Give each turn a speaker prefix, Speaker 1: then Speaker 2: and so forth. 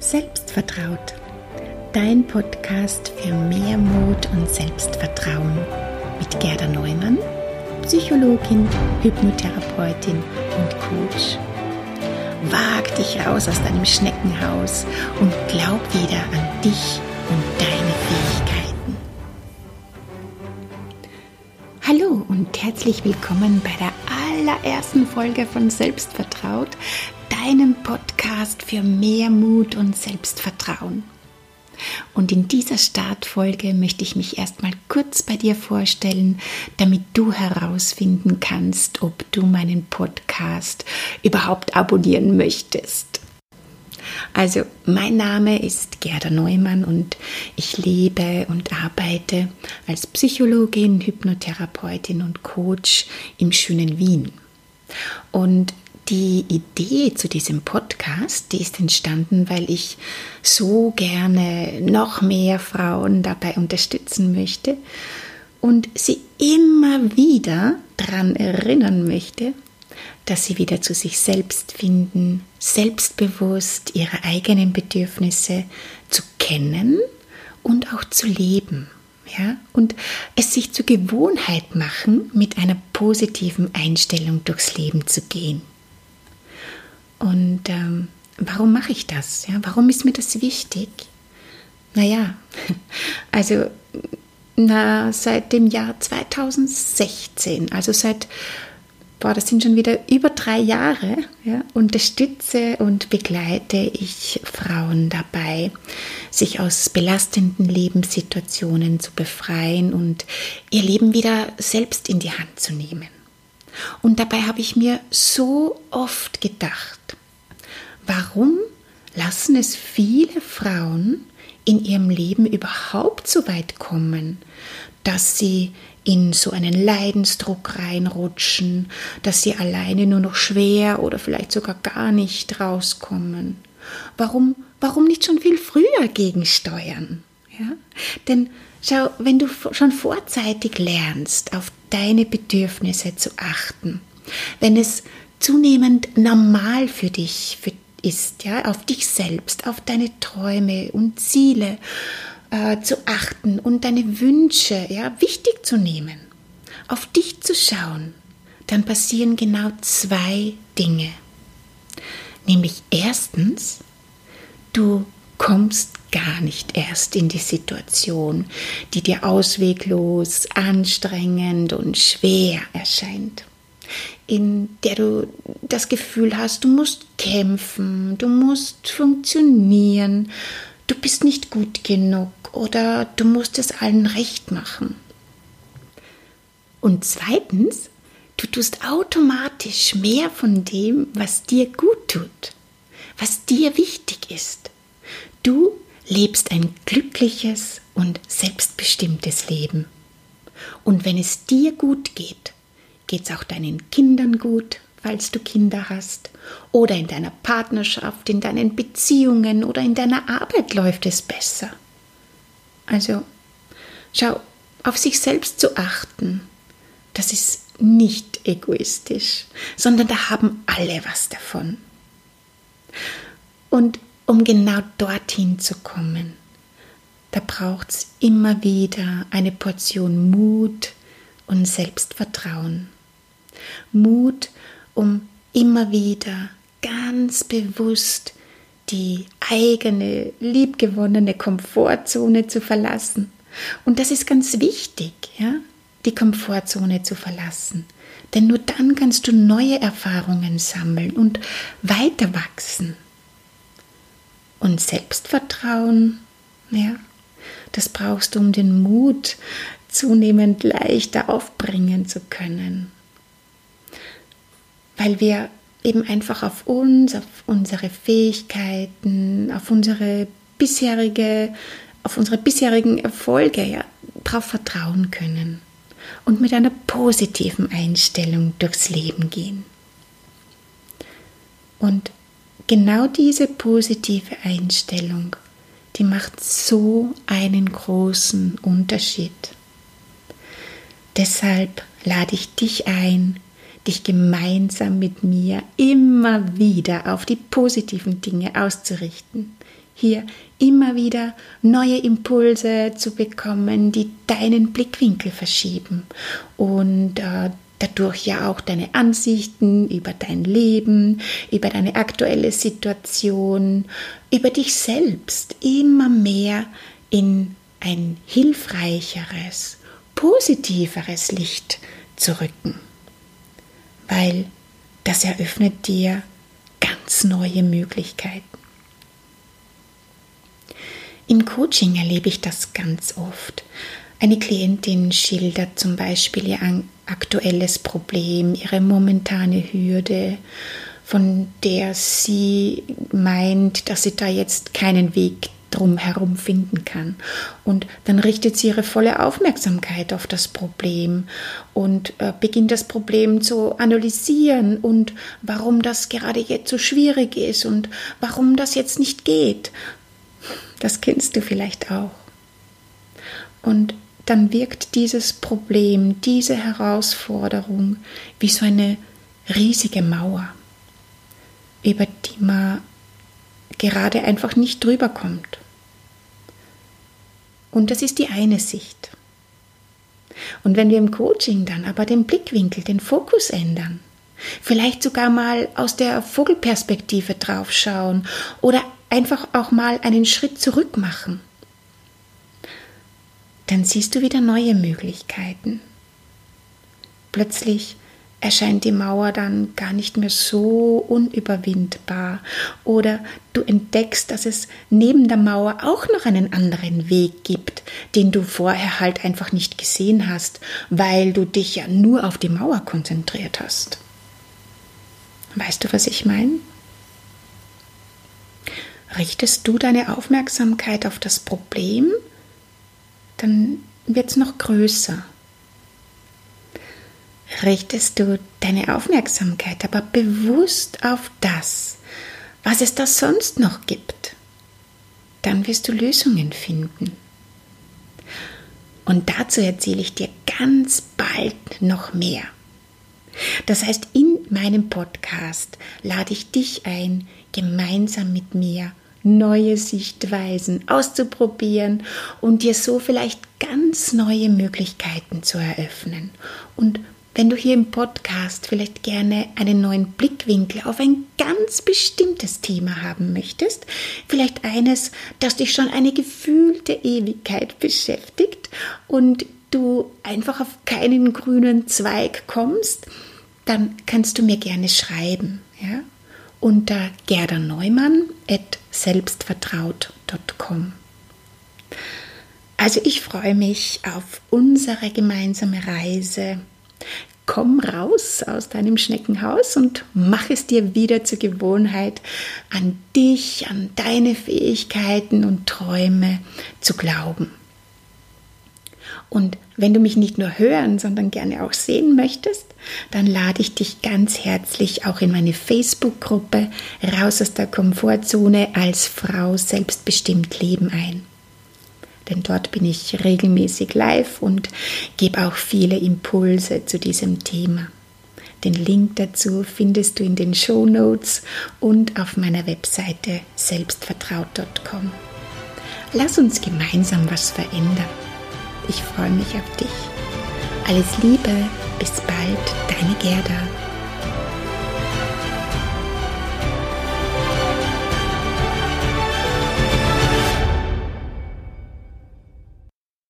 Speaker 1: Selbstvertraut, dein Podcast für mehr Mut und Selbstvertrauen mit Gerda Neumann, Psychologin, Hypnotherapeutin und Coach. Wag dich raus aus deinem Schneckenhaus und glaub wieder an dich und deine Fähigkeiten. Hallo und herzlich willkommen bei der allerersten Folge von Selbstvertraut, deinem Podcast für mehr Mut und Selbstvertrauen. Und in dieser Startfolge möchte ich mich erstmal kurz bei dir vorstellen, damit du herausfinden kannst, ob du meinen Podcast überhaupt abonnieren möchtest. Also, mein Name ist Gerda Neumann und ich lebe und arbeite als Psychologin, Hypnotherapeutin und Coach im schönen Wien. Und die Idee zu diesem Podcast, die ist entstanden, weil ich so gerne noch mehr Frauen dabei unterstützen möchte und sie immer wieder daran erinnern möchte, dass sie wieder zu sich selbst finden, selbstbewusst ihre eigenen Bedürfnisse zu kennen und auch zu leben. Ja, und es sich zur Gewohnheit machen, mit einer positiven Einstellung durchs Leben zu gehen. Und ähm, warum mache ich das? Ja, warum ist mir das wichtig? Naja, also na, seit dem Jahr 2016, also seit, boah, das sind schon wieder über drei Jahre, ja, unterstütze und begleite ich Frauen dabei, sich aus belastenden Lebenssituationen zu befreien und ihr Leben wieder selbst in die Hand zu nehmen. Und dabei habe ich mir so oft gedacht, warum lassen es viele Frauen in ihrem Leben überhaupt so weit kommen, dass sie in so einen Leidensdruck reinrutschen, dass sie alleine nur noch schwer oder vielleicht sogar gar nicht rauskommen. Warum, warum nicht schon viel früher gegensteuern? Ja? Denn schau, wenn du schon vorzeitig lernst, auf deine Bedürfnisse zu achten, wenn es zunehmend normal für dich ist, ja, auf dich selbst, auf deine Träume und Ziele äh, zu achten und deine Wünsche ja, wichtig zu nehmen, auf dich zu schauen, dann passieren genau zwei Dinge. Nämlich erstens, du kommst gar nicht erst in die Situation, die dir ausweglos, anstrengend und schwer erscheint, in der du das Gefühl hast, du musst kämpfen, du musst funktionieren, du bist nicht gut genug oder du musst es allen recht machen. Und zweitens, du tust automatisch mehr von dem, was dir gut tut, was dir wichtig ist. Du lebst ein glückliches und selbstbestimmtes Leben. Und wenn es dir gut geht, geht es auch deinen Kindern gut, falls du Kinder hast, oder in deiner Partnerschaft, in deinen Beziehungen oder in deiner Arbeit läuft es besser. Also, schau, auf sich selbst zu achten, das ist nicht egoistisch, sondern da haben alle was davon. Und um genau dorthin zu kommen. Da braucht es immer wieder eine Portion Mut und Selbstvertrauen. Mut, um immer wieder ganz bewusst die eigene, liebgewonnene Komfortzone zu verlassen. Und das ist ganz wichtig, ja, die Komfortzone zu verlassen. Denn nur dann kannst du neue Erfahrungen sammeln und weiter wachsen. Und Selbstvertrauen, ja, das brauchst du, um den Mut zunehmend leichter aufbringen zu können. Weil wir eben einfach auf uns, auf unsere Fähigkeiten, auf unsere bisherige, auf unsere bisherigen Erfolge ja, darauf vertrauen können und mit einer positiven Einstellung durchs Leben gehen. Und genau diese positive Einstellung, die macht so einen großen Unterschied. Deshalb lade ich dich ein, dich gemeinsam mit mir immer wieder auf die positiven Dinge auszurichten. hier immer wieder neue Impulse zu bekommen, die deinen Blickwinkel verschieben und äh, dadurch ja auch deine Ansichten über dein Leben, über deine aktuelle Situation, über dich selbst immer mehr in ein hilfreicheres, positiveres Licht zu rücken, weil das eröffnet dir ganz neue Möglichkeiten. Im Coaching erlebe ich das ganz oft. Eine Klientin schildert zum Beispiel ihr aktuelles Problem, ihre momentane Hürde, von der sie meint, dass sie da jetzt keinen Weg drumherum finden kann. Und dann richtet sie ihre volle Aufmerksamkeit auf das Problem und äh, beginnt das Problem zu analysieren und warum das gerade jetzt so schwierig ist und warum das jetzt nicht geht. Das kennst du vielleicht auch. Und dann wirkt dieses Problem, diese Herausforderung wie so eine riesige Mauer, über die man gerade einfach nicht drüber kommt. Und das ist die eine Sicht. Und wenn wir im Coaching dann aber den Blickwinkel, den Fokus ändern, vielleicht sogar mal aus der Vogelperspektive draufschauen oder einfach auch mal einen Schritt zurück machen, dann siehst du wieder neue Möglichkeiten. Plötzlich erscheint die Mauer dann gar nicht mehr so unüberwindbar oder du entdeckst, dass es neben der Mauer auch noch einen anderen Weg gibt, den du vorher halt einfach nicht gesehen hast, weil du dich ja nur auf die Mauer konzentriert hast. Weißt du, was ich meine? Richtest du deine Aufmerksamkeit auf das Problem, dann wird es noch größer richtest du deine Aufmerksamkeit aber bewusst auf das, was es da sonst noch gibt, dann wirst du Lösungen finden. Und dazu erzähle ich dir ganz bald noch mehr. Das heißt, in meinem Podcast lade ich dich ein, gemeinsam mit mir neue Sichtweisen auszuprobieren und dir so vielleicht ganz neue Möglichkeiten zu eröffnen und wenn du hier im Podcast vielleicht gerne einen neuen Blickwinkel auf ein ganz bestimmtes Thema haben möchtest, vielleicht eines, das dich schon eine gefühlte Ewigkeit beschäftigt und du einfach auf keinen grünen Zweig kommst, dann kannst du mir gerne schreiben. Ja? Unter gerderneumann.selbstvertraut.com. Also ich freue mich auf unsere gemeinsame Reise komm raus aus deinem Schneckenhaus und mach es dir wieder zur Gewohnheit, an dich, an deine Fähigkeiten und Träume zu glauben. Und wenn du mich nicht nur hören, sondern gerne auch sehen möchtest, dann lade ich dich ganz herzlich auch in meine Facebook-Gruppe Raus aus der Komfortzone als Frau selbstbestimmt Leben ein denn dort bin ich regelmäßig live und gebe auch viele Impulse zu diesem Thema. Den Link dazu findest du in den Show Notes und auf meiner Webseite selbstvertraut.com. Lass uns gemeinsam was verändern. Ich freue mich auf dich. Alles Liebe, bis bald, deine Gerda.